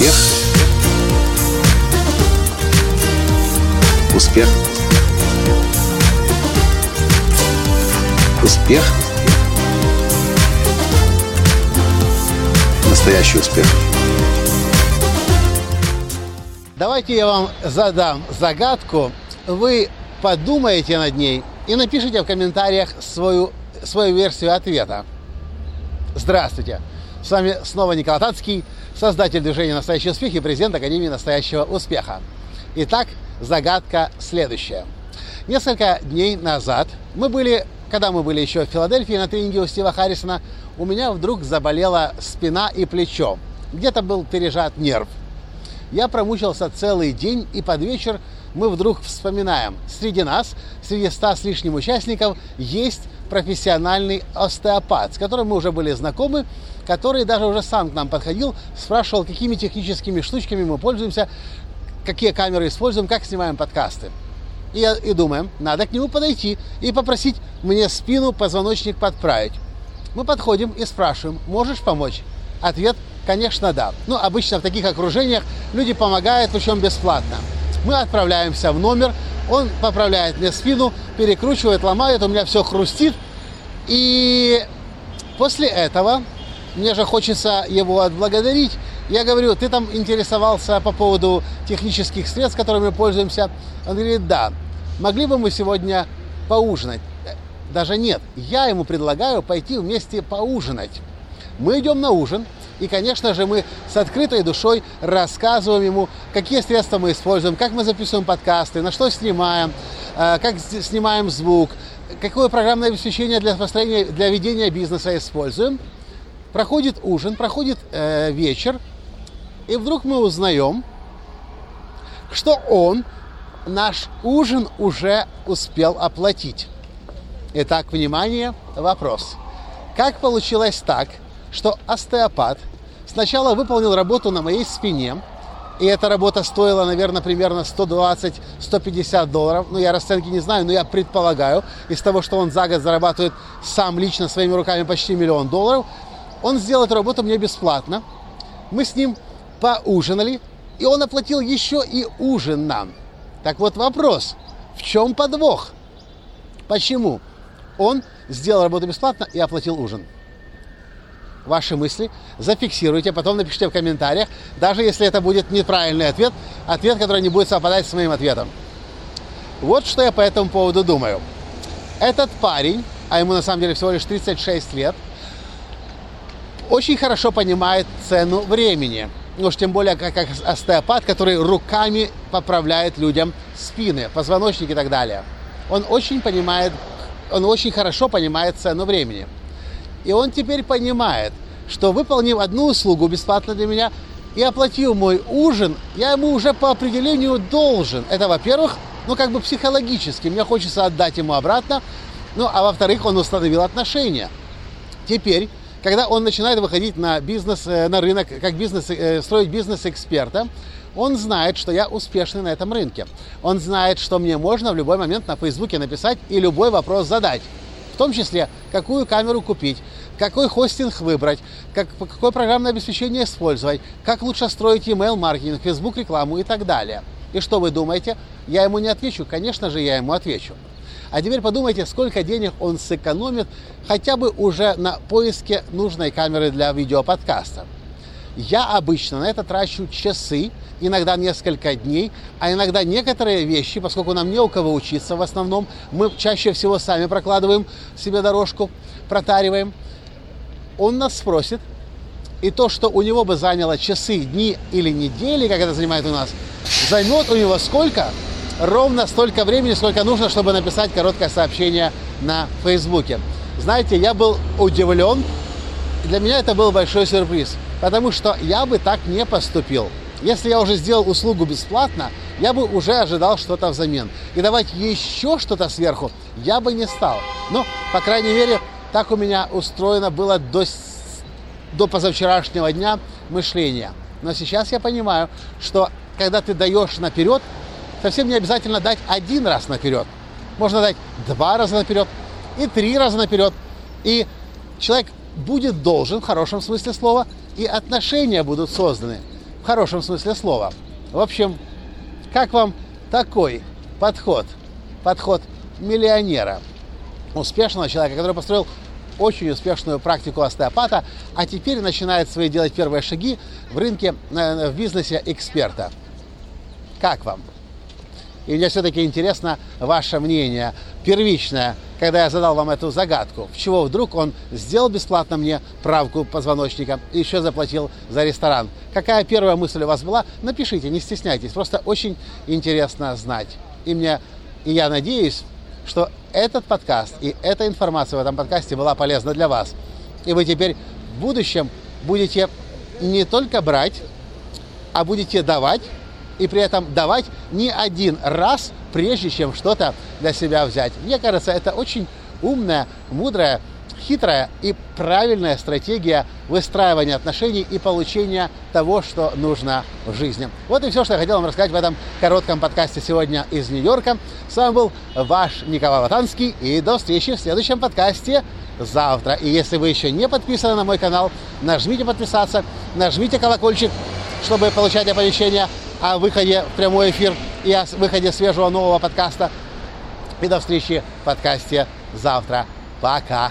Успех. Успех. Успех. Настоящий успех. Давайте я вам задам загадку. Вы подумаете над ней и напишите в комментариях свою, свою версию ответа. Здравствуйте! С вами снова Николай Татский, создатель движения «Настоящий успех» и президент Академии «Настоящего успеха». Итак, загадка следующая. Несколько дней назад мы были, когда мы были еще в Филадельфии на тренинге у Стива Харрисона, у меня вдруг заболела спина и плечо. Где-то был пережат нерв. Я промучился целый день, и под вечер мы вдруг вспоминаем, среди нас, среди ста с лишним участников, есть профессиональный остеопат, с которым мы уже были знакомы, который даже уже сам к нам подходил, спрашивал, какими техническими штучками мы пользуемся, какие камеры используем, как снимаем подкасты. И, и думаем, надо к нему подойти и попросить мне спину, позвоночник подправить. Мы подходим и спрашиваем, можешь помочь? Ответ, конечно, да. Ну, обычно в таких окружениях люди помогают, причем бесплатно. Мы отправляемся в номер, он поправляет мне спину, перекручивает, ломает, у меня все хрустит. И после этого мне же хочется его отблагодарить. Я говорю, ты там интересовался по поводу технических средств, которыми мы пользуемся. Он говорит, да. Могли бы мы сегодня поужинать? Даже нет. Я ему предлагаю пойти вместе поужинать. Мы идем на ужин, и, конечно же, мы с открытой душой рассказываем ему, какие средства мы используем, как мы записываем подкасты, на что снимаем, э, как снимаем звук, какое программное обеспечение для построения, для ведения бизнеса используем. Проходит ужин, проходит э, вечер, и вдруг мы узнаем, что он наш ужин уже успел оплатить. Итак, внимание, вопрос. Как получилось так, что остеопат сначала выполнил работу на моей спине, и эта работа стоила, наверное, примерно 120-150 долларов. Ну, я расценки не знаю, но я предполагаю, из того, что он за год зарабатывает сам лично своими руками почти миллион долларов, он сделал эту работу мне бесплатно. Мы с ним поужинали, и он оплатил еще и ужин нам. Так вот вопрос, в чем подвох? Почему он сделал работу бесплатно и оплатил ужин? Ваши мысли, зафиксируйте, потом напишите в комментариях, даже если это будет неправильный ответ, ответ, который не будет совпадать с моим ответом. Вот что я по этому поводу думаю. Этот парень, а ему на самом деле всего лишь 36 лет, очень хорошо понимает цену времени. Ну уж тем более как остеопат, который руками поправляет людям спины, позвоночники и так далее. Он очень понимает, он очень хорошо понимает цену времени. И он теперь понимает, что выполнив одну услугу бесплатно для меня и оплатив мой ужин, я ему уже по определению должен. Это, во-первых, ну как бы психологически, мне хочется отдать ему обратно, ну а во-вторых, он установил отношения. Теперь, когда он начинает выходить на бизнес, э, на рынок, как бизнес, э, строить бизнес эксперта, он знает, что я успешный на этом рынке. Он знает, что мне можно в любой момент на Фейсбуке написать и любой вопрос задать том числе, какую камеру купить, какой хостинг выбрать, как, какое программное обеспечение использовать, как лучше строить email маркетинг, Facebook рекламу и так далее. И что вы думаете? Я ему не отвечу? Конечно же, я ему отвечу. А теперь подумайте, сколько денег он сэкономит хотя бы уже на поиске нужной камеры для видеоподкаста. Я обычно на это трачу часы, иногда несколько дней, а иногда некоторые вещи, поскольку нам не у кого учиться в основном, мы чаще всего сами прокладываем себе дорожку, протариваем. Он нас спросит, и то, что у него бы заняло часы, дни или недели, как это занимает у нас, займет у него сколько? Ровно столько времени, сколько нужно, чтобы написать короткое сообщение на Фейсбуке. Знаете, я был удивлен, для меня это был большой сюрприз – Потому что я бы так не поступил. Если я уже сделал услугу бесплатно, я бы уже ожидал что-то взамен. И давать еще что-то сверху я бы не стал. Но, по крайней мере, так у меня устроено было до, до позавчерашнего дня мышление. Но сейчас я понимаю, что когда ты даешь наперед, совсем не обязательно дать один раз наперед. Можно дать два раза наперед и три раза наперед. И человек будет должен, в хорошем смысле слова, и отношения будут созданы. в хорошем смысле слова. В общем, как вам такой подход? Подход миллионера, успешного человека, который построил очень успешную практику остеопата, а теперь начинает свои делать первые шаги в рынке, в бизнесе эксперта. Как вам? И мне все-таки интересно ваше мнение, первичное, когда я задал вам эту загадку. В чего вдруг он сделал бесплатно мне правку позвоночника и еще заплатил за ресторан? Какая первая мысль у вас была? Напишите, не стесняйтесь. Просто очень интересно знать. И мне, и я надеюсь, что этот подкаст и эта информация в этом подкасте была полезна для вас. И вы теперь в будущем будете не только брать, а будете давать, и при этом давать не один раз, прежде чем что-то для себя взять. Мне кажется, это очень умная, мудрая, хитрая и правильная стратегия выстраивания отношений и получения того, что нужно в жизни. Вот и все, что я хотел вам рассказать в этом коротком подкасте сегодня из Нью-Йорка. С вами был ваш Николай Латанский, и до встречи в следующем подкасте завтра. И если вы еще не подписаны на мой канал, нажмите подписаться, нажмите колокольчик, чтобы получать оповещения о выходе в прямой эфир и о выходе свежего нового подкаста. И до встречи в подкасте завтра. Пока.